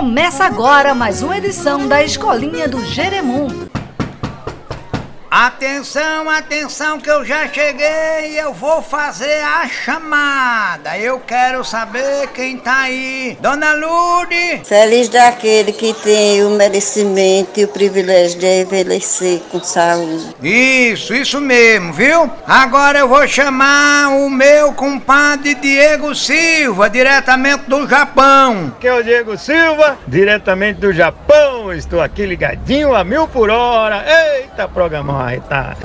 Começa agora mais uma edição da Escolinha do Jeremum. Atenção, atenção que eu já cheguei e eu vou fazer a chamada. Eu quero saber quem tá aí. Dona Lourdes! Feliz daquele que tem o merecimento e o privilégio de envelhecer com saúde. Isso, isso mesmo, viu? Agora eu vou chamar o meu compadre Diego Silva, diretamente do Japão. Que é o Diego Silva, diretamente do Japão. Estou aqui ligadinho a mil por hora. Eita, programão tá.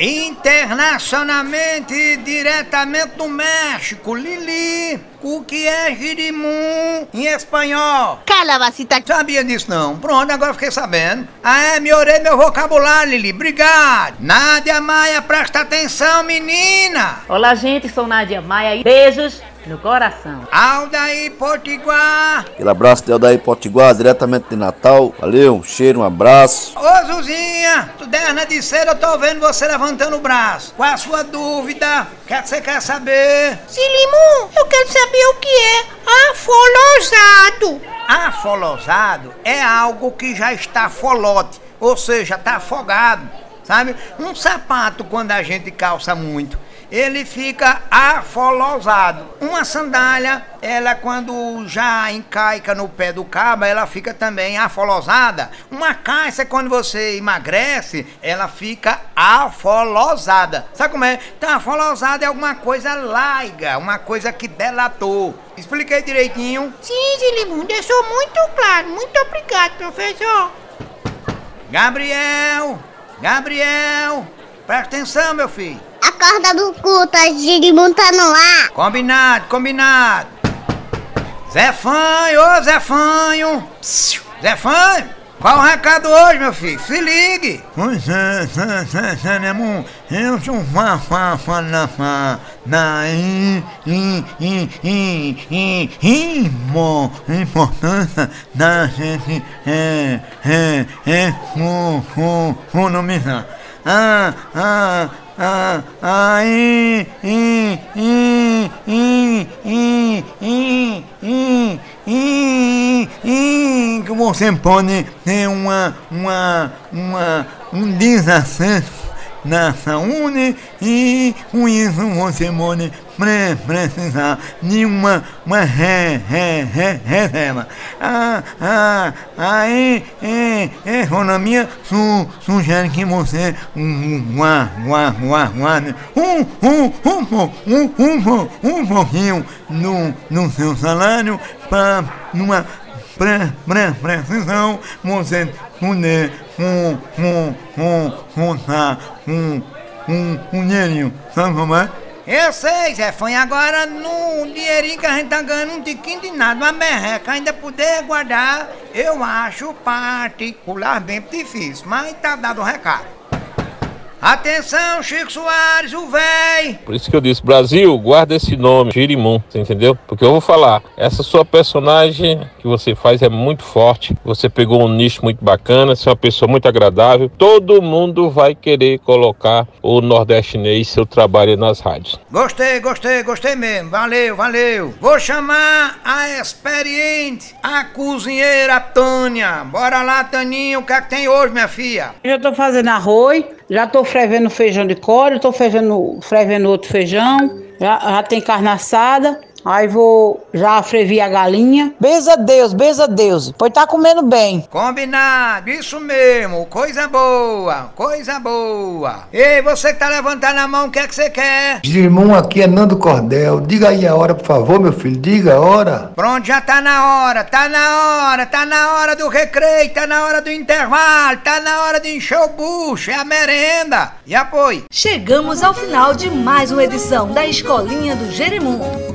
Internacionalmente, diretamente do México, Lili. O que é girimum em espanhol? Calabacita. Sabia disso não. Pronto, agora fiquei sabendo. Ah, é, melhorei meu vocabulário, Lili. Obrigado. Nádia Maia, presta atenção, menina. Olá, gente, sou Nádia Maia. Beijos no coração. Aldaí Potiguar. Aquele abraço de Aldair Potiguar, diretamente de Natal. Valeu, um cheiro, um abraço. Ô, Zuzinha, tu derna de cedo, eu tô vendo você levantando o braço. Qual a sua dúvida? O que, é que você quer saber? Silimum, eu quero saber o que é afolosado. Afolosado é algo que já está folote, ou seja, está afogado, sabe? Um sapato, quando a gente calça muito, ele fica afolosado. Uma sandália, ela quando já encaica no pé do cabo, ela fica também afolosada. Uma calça, quando você emagrece, ela fica afolosada. Sabe como é? Então, afolosada é alguma coisa laiga, uma coisa que delatou. Expliquei direitinho? Sim, Silimum, deixou muito claro. Muito obrigado, professor. Gabriel! Gabriel! Presta atenção, meu filho. A corda do culto, a Girimum tá no ar. Combinado, combinado. Zé Fanho, ô Zé Fanho. Psiu. Zé Fanho, qual o recado hoje, meu filho? Se ligue. Pois é, Sanemum, eu sou fã, fã, fã, na, fã, na, in, in, in, in, in, imo, importância da gente, é, é, é, fu, fu, funomizar. Ah, ah, ah, ah, i, i, i, i, i, i, i, i, i, que você pode ter uma, uma, uma, um desacesso na saúde e com isso você pode pre precisar de uma, uma re, re, re, reserva. Ah, ah, aí, é, economia su, sugere que você guarde, guarde um, um, um, um, um, um pouquinho no, no seu salário para numa pré, pré, precisão você poder um, um, um, juntar um, um, um dinheirinho, sabe como é? Eu sei, Zé Fã, agora no dinheirinho que a gente tá ganhando um tiquinho de nada, uma merreca, ainda poder guardar, eu acho particularmente difícil, mas tá dado o recado. Atenção, Chico Soares, o véi! Por isso que eu disse, Brasil, guarda esse nome, Girimum, você entendeu? Porque eu vou falar, essa sua personagem que você faz é muito forte, você pegou um nicho muito bacana, você é uma pessoa muito agradável, todo mundo vai querer colocar o nordestinês, seu trabalho nas rádios. Gostei, gostei, gostei mesmo, valeu, valeu. Vou chamar a experiente, a cozinheira Tânia. Bora lá, Taninha, o que é que tem hoje, minha filha? Eu já tô fazendo arroz, já tô fervendo feijão de couro, tô fervendo, fervendo outro feijão, já, já tem carne assada. Aí vou já frevi a galinha. Beijo a Deus, beijo a Deus. Pois tá comendo bem. Combinado, isso mesmo, coisa boa, coisa boa. Ei, você que tá levantando a mão, o que é que você quer? Irmão, aqui é Nando Cordel. Diga aí a hora, por favor, meu filho. Diga a hora. Pronto, já tá na hora, tá na hora, tá na hora do recreio, tá na hora do intervalo, tá na hora de encher o bucho, é a merenda. E apoio. Chegamos ao final de mais uma edição da Escolinha do Jeremundo.